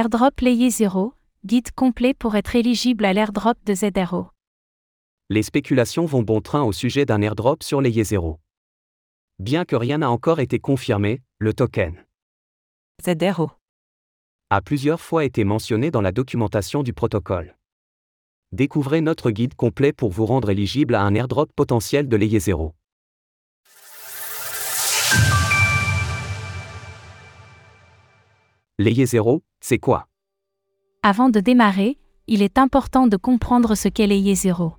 Airdrop Layer 0, guide complet pour être éligible à l'airdrop de ZRO. Les spéculations vont bon train au sujet d'un airdrop sur Layer 0. Bien que rien n'a encore été confirmé, le token ZRO a plusieurs fois été mentionné dans la documentation du protocole. Découvrez notre guide complet pour vous rendre éligible à un airdrop potentiel de Layer 0. Layer 0, c'est quoi? Avant de démarrer, il est important de comprendre ce qu'est Layer 0.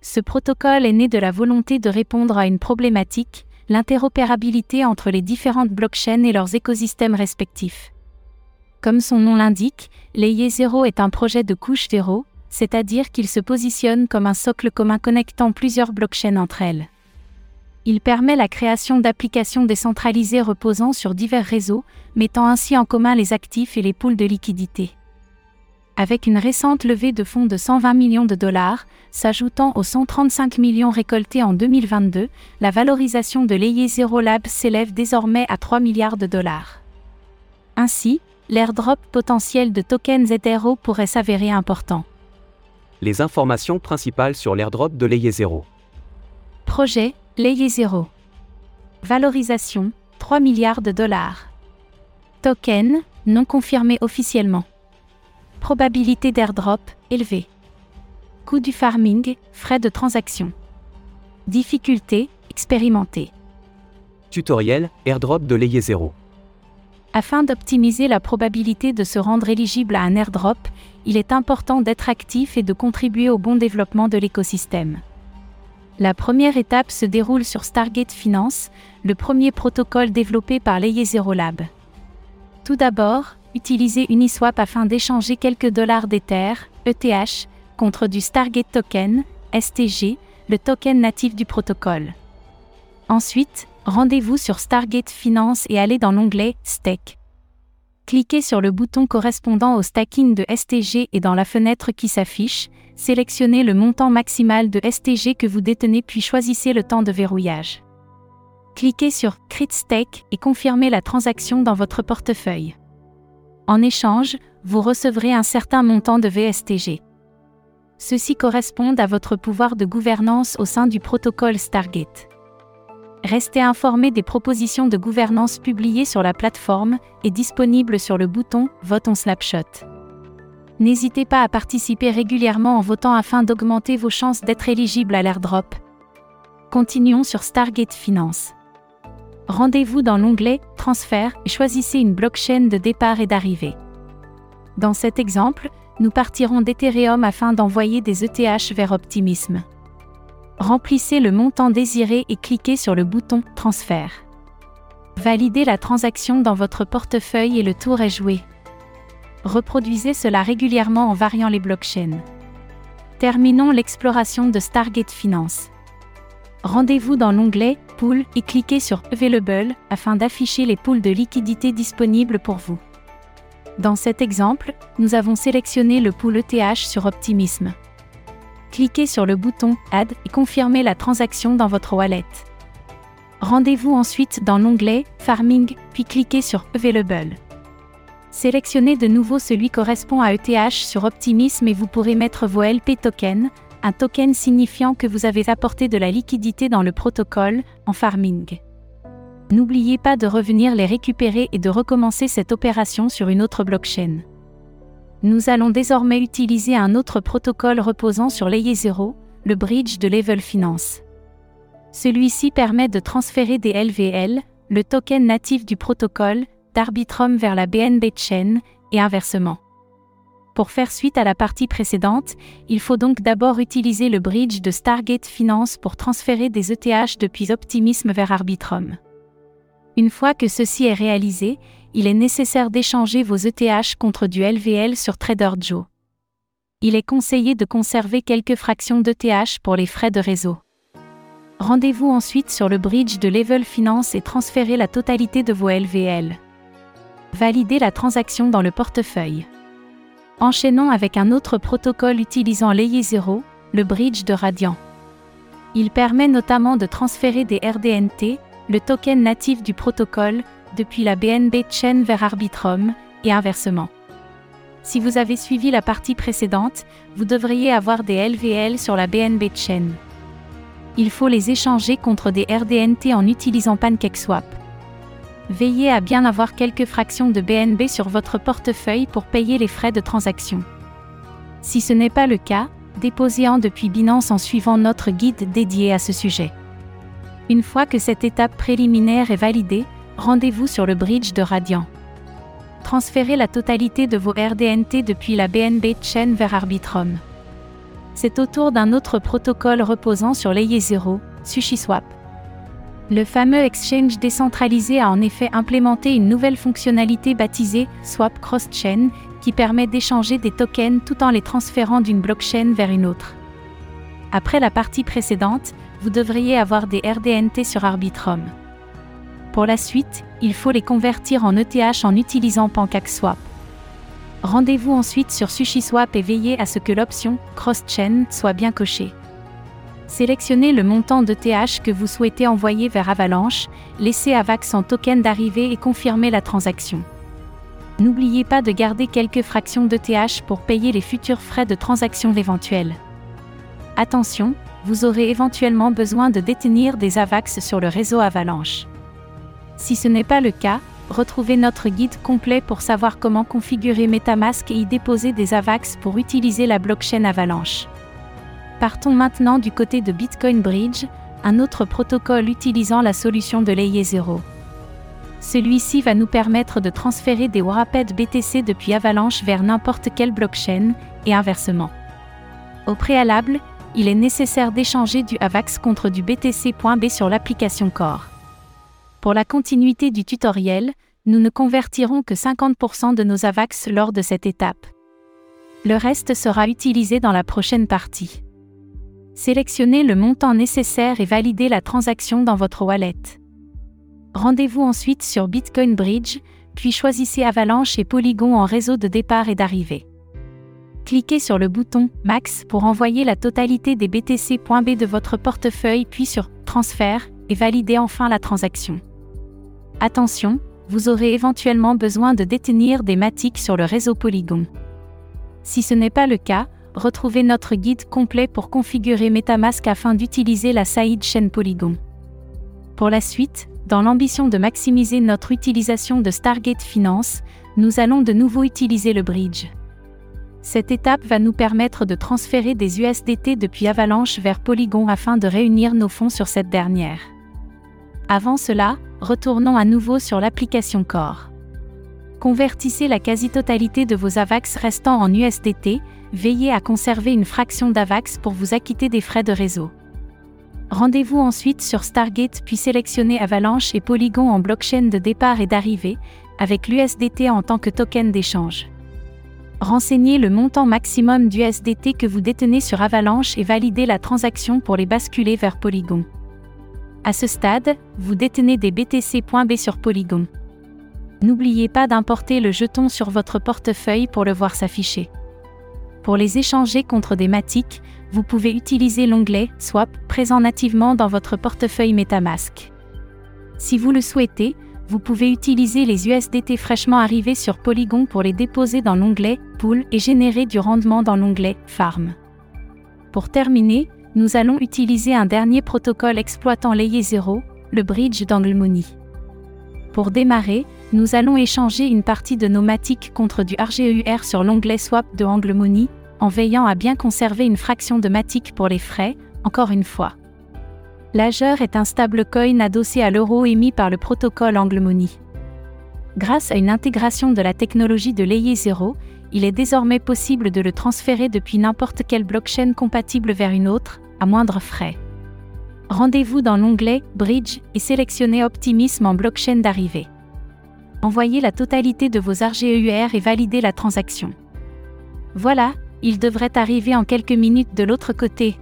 Ce protocole est né de la volonté de répondre à une problématique, l'interopérabilité entre les différentes blockchains et leurs écosystèmes respectifs. Comme son nom l'indique, Layer 0 est un projet de couche 0, c'est-à-dire qu'il se positionne comme un socle commun connectant plusieurs blockchains entre elles. Il permet la création d'applications décentralisées reposant sur divers réseaux, mettant ainsi en commun les actifs et les pools de liquidités. Avec une récente levée de fonds de 120 millions de dollars, s'ajoutant aux 135 millions récoltés en 2022, la valorisation de Layer Zero Labs s'élève désormais à 3 milliards de dollars. Ainsi, l'airdrop potentiel de tokens ZRO pourrait s'avérer important. Les informations principales sur l'airdrop de Layer 0. Projet, Layer 0. Valorisation, 3 milliards de dollars. Token, non confirmé officiellement. Probabilité d'airdrop, élevée. Coût du farming, frais de transaction. Difficulté, expérimentée. Tutoriel, airdrop de Layer 0. Afin d'optimiser la probabilité de se rendre éligible à un airdrop, il est important d'être actif et de contribuer au bon développement de l'écosystème. La première étape se déroule sur Stargate Finance, le premier protocole développé par Layer Zero Lab. Tout d'abord, utilisez Uniswap afin d'échanger quelques dollars d'Ether, ETH, contre du Stargate Token, STG, le token natif du protocole. Ensuite, rendez-vous sur Stargate Finance et allez dans l'onglet Stake. Cliquez sur le bouton correspondant au stacking de STG et dans la fenêtre qui s'affiche, sélectionnez le montant maximal de STG que vous détenez puis choisissez le temps de verrouillage. Cliquez sur Crit Stake et confirmez la transaction dans votre portefeuille. En échange, vous recevrez un certain montant de VSTG. Ceux-ci correspondent à votre pouvoir de gouvernance au sein du protocole Stargate. Restez informé des propositions de gouvernance publiées sur la plateforme et disponibles sur le bouton Vote en Snapshot. N'hésitez pas à participer régulièrement en votant afin d'augmenter vos chances d'être éligible à l'airdrop. Continuons sur Stargate Finance. Rendez-vous dans l'onglet Transfert et choisissez une blockchain de départ et d'arrivée. Dans cet exemple, nous partirons d'Ethereum afin d'envoyer des ETH vers Optimism remplissez le montant désiré et cliquez sur le bouton Transfert. Validez la transaction dans votre portefeuille et le tour est joué. Reproduisez cela régulièrement en variant les blockchains. Terminons l'exploration de Stargate Finance. Rendez-vous dans l'onglet Pool et cliquez sur Available afin d'afficher les pools de liquidités disponibles pour vous. Dans cet exemple, nous avons sélectionné le pool ETH sur Optimism cliquez sur le bouton Add et confirmez la transaction dans votre wallet. Rendez-vous ensuite dans l'onglet Farming, puis cliquez sur Available. Sélectionnez de nouveau celui correspond à ETH sur Optimism et vous pourrez mettre vos LP tokens, un token signifiant que vous avez apporté de la liquidité dans le protocole, en farming. N'oubliez pas de revenir les récupérer et de recommencer cette opération sur une autre blockchain nous allons désormais utiliser un autre protocole reposant sur Layer 0, le bridge de Level Finance. Celui-ci permet de transférer des LVL, le token natif du protocole, d'Arbitrum vers la BNB Chain, et inversement. Pour faire suite à la partie précédente, il faut donc d'abord utiliser le bridge de Stargate Finance pour transférer des ETH depuis Optimism vers Arbitrum. Une fois que ceci est réalisé, il est nécessaire d'échanger vos ETH contre du LVL sur TraderJoe. Il est conseillé de conserver quelques fractions d'ETH pour les frais de réseau. Rendez-vous ensuite sur le bridge de Level Finance et transférez la totalité de vos LVL. Validez la transaction dans le portefeuille. Enchaînons avec un autre protocole utilisant Layer 0, le bridge de Radiant. Il permet notamment de transférer des RDNT, le token natif du protocole, depuis la BNB Chain vers Arbitrum, et inversement. Si vous avez suivi la partie précédente, vous devriez avoir des LVL sur la BNB chain. Il faut les échanger contre des RDNT en utilisant PancakeSwap. Veillez à bien avoir quelques fractions de BNB sur votre portefeuille pour payer les frais de transaction. Si ce n'est pas le cas, déposez-en depuis Binance en suivant notre guide dédié à ce sujet. Une fois que cette étape préliminaire est validée, rendez-vous sur le bridge de Radiant. Transférez la totalité de vos RDNT depuis la BNB Chain vers Arbitrum. C'est autour d'un autre protocole reposant sur Layer 0, SushiSwap. Le fameux exchange décentralisé a en effet implémenté une nouvelle fonctionnalité baptisée Swap Cross-Chain qui permet d'échanger des tokens tout en les transférant d'une blockchain vers une autre. Après la partie précédente, vous devriez avoir des RDNT sur Arbitrum. Pour la suite, il faut les convertir en ETH en utilisant PancakeSwap. Rendez-vous ensuite sur SushiSwap et veillez à ce que l'option Cross-Chain soit bien cochée. Sélectionnez le montant d'ETH que vous souhaitez envoyer vers Avalanche, laissez AVAX en token d'arrivée et confirmez la transaction. N'oubliez pas de garder quelques fractions d'ETH pour payer les futurs frais de transaction éventuels. Attention, vous aurez éventuellement besoin de détenir des AVAX sur le réseau Avalanche. Si ce n'est pas le cas, retrouvez notre guide complet pour savoir comment configurer MetaMask et y déposer des AVAX pour utiliser la blockchain Avalanche. Partons maintenant du côté de Bitcoin Bridge, un autre protocole utilisant la solution de Layer 0. Celui-ci va nous permettre de transférer des Waraped BTC depuis Avalanche vers n'importe quelle blockchain, et inversement. Au préalable, il est nécessaire d'échanger du AVAX contre du BTC.B sur l'application Core. Pour la continuité du tutoriel, nous ne convertirons que 50% de nos AVAX lors de cette étape. Le reste sera utilisé dans la prochaine partie. Sélectionnez le montant nécessaire et validez la transaction dans votre wallet. Rendez-vous ensuite sur Bitcoin Bridge, puis choisissez Avalanche et Polygon en réseau de départ et d'arrivée. Cliquez sur le bouton Max pour envoyer la totalité des BTC.B de votre portefeuille puis sur Transfert et validez enfin la transaction. Attention, vous aurez éventuellement besoin de détenir des matiques sur le réseau Polygon. Si ce n'est pas le cas, retrouvez notre guide complet pour configurer MetaMask afin d'utiliser la sidechain Polygon. Pour la suite, dans l'ambition de maximiser notre utilisation de Stargate Finance, nous allons de nouveau utiliser le bridge. Cette étape va nous permettre de transférer des USDT depuis Avalanche vers Polygon afin de réunir nos fonds sur cette dernière. Avant cela, retournons à nouveau sur l'application Core. Convertissez la quasi-totalité de vos AVAX restants en USDT, veillez à conserver une fraction d'AVAX pour vous acquitter des frais de réseau. Rendez-vous ensuite sur Stargate puis sélectionnez Avalanche et Polygon en blockchain de départ et d'arrivée, avec l'USDT en tant que token d'échange. Renseignez le montant maximum d'USDT que vous détenez sur Avalanche et validez la transaction pour les basculer vers Polygon. À ce stade, vous détenez des BTC.B sur Polygon. N'oubliez pas d'importer le jeton sur votre portefeuille pour le voir s'afficher. Pour les échanger contre des matiques, vous pouvez utiliser l'onglet Swap présent nativement dans votre portefeuille MetaMask. Si vous le souhaitez, vous pouvez utiliser les USDT fraîchement arrivés sur Polygon pour les déposer dans l'onglet Pool et générer du rendement dans l'onglet Farm. Pour terminer, nous allons utiliser un dernier protocole exploitant Layer 0, le bridge d'Anglemoney. Pour démarrer, nous allons échanger une partie de nos matiques contre du RGEUR sur l'onglet Swap de Anglemoney, en veillant à bien conserver une fraction de matic pour les frais, encore une fois. L'Ager est un stablecoin adossé à l'euro émis par le protocole Anglemoney. Grâce à une intégration de la technologie de Layer 0, il est désormais possible de le transférer depuis n'importe quelle blockchain compatible vers une autre, à moindre frais. Rendez-vous dans l'onglet Bridge et sélectionnez Optimisme en blockchain d'arrivée. Envoyez la totalité de vos RGEUR et validez la transaction. Voilà, il devrait arriver en quelques minutes de l'autre côté.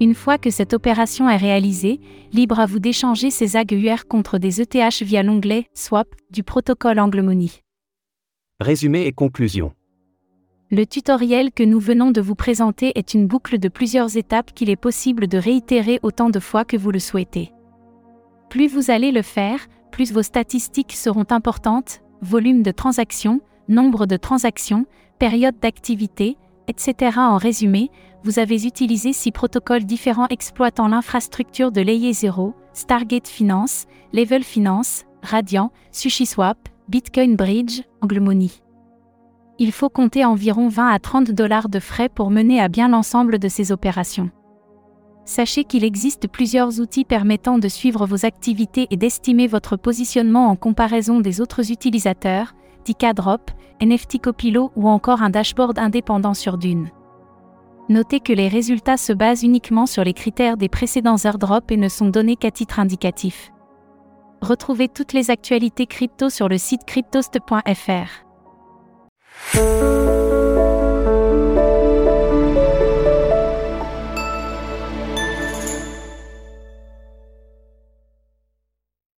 Une fois que cette opération est réalisée, libre à vous d'échanger ces AGUR contre des ETH via l'onglet Swap du protocole Anglemoney. Résumé et conclusion. Le tutoriel que nous venons de vous présenter est une boucle de plusieurs étapes qu'il est possible de réitérer autant de fois que vous le souhaitez. Plus vous allez le faire, plus vos statistiques seront importantes, volume de transactions, nombre de transactions, période d'activité, etc. En résumé, vous avez utilisé six protocoles différents exploitant l'infrastructure de Layer 0, Stargate Finance, Level Finance, Radiant, SushiSwap, Bitcoin Bridge, Anglemoney. Il faut compter environ 20 à 30 dollars de frais pour mener à bien l'ensemble de ces opérations. Sachez qu'il existe plusieurs outils permettant de suivre vos activités et d'estimer votre positionnement en comparaison des autres utilisateurs, Drop, NFT Copilot ou encore un dashboard indépendant sur Dune. Notez que les résultats se basent uniquement sur les critères des précédents airdrops et ne sont donnés qu'à titre indicatif. Retrouvez toutes les actualités crypto sur le site cryptost.fr.